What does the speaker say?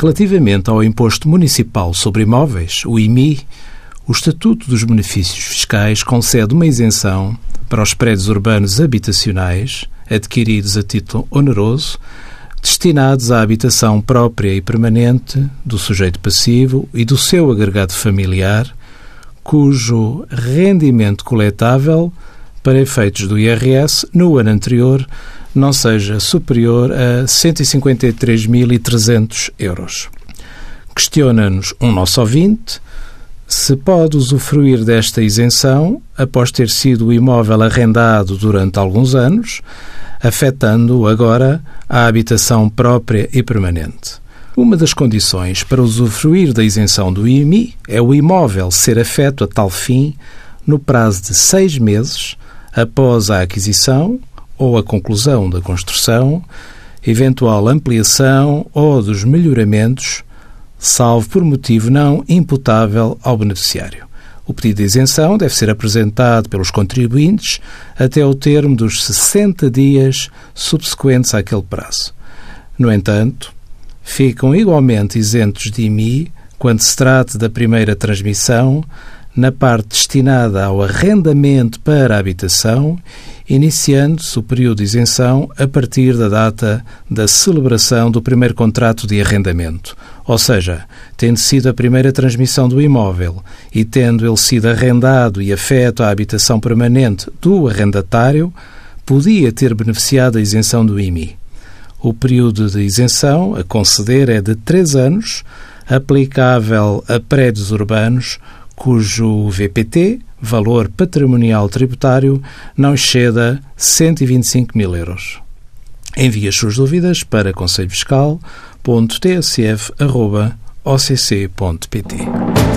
Relativamente ao Imposto Municipal sobre Imóveis, o IMI, o Estatuto dos Benefícios Fiscais concede uma isenção para os prédios urbanos habitacionais adquiridos a título oneroso, destinados à habitação própria e permanente do sujeito passivo e do seu agregado familiar, cujo rendimento coletável para efeitos do IRS no ano anterior não seja superior a 153.300 euros. Questiona-nos um nosso ouvinte se pode usufruir desta isenção após ter sido o imóvel arrendado durante alguns anos, afetando agora a habitação própria e permanente. Uma das condições para usufruir da isenção do IMI é o imóvel ser afeto a tal fim no prazo de seis meses após a aquisição ou a conclusão da construção, eventual ampliação ou dos melhoramentos salvo por motivo não imputável ao beneficiário. O pedido de isenção deve ser apresentado pelos contribuintes até o termo dos 60 dias subsequentes àquele prazo. No entanto, ficam igualmente isentos de IMI quando se trate da primeira transmissão na parte destinada ao arrendamento para a habitação, iniciando-se o período de isenção a partir da data da celebração do primeiro contrato de arrendamento, ou seja, tendo sido a primeira transmissão do imóvel e tendo ele sido arrendado e afeto à habitação permanente do arrendatário, podia ter beneficiado da isenção do IMI. O período de isenção a conceder é de três anos, aplicável a prédios urbanos cujo VPT, valor patrimonial tributário, não exceda 125 mil euros. Envie as suas dúvidas para conselhofiscal.tsf.occ.pt.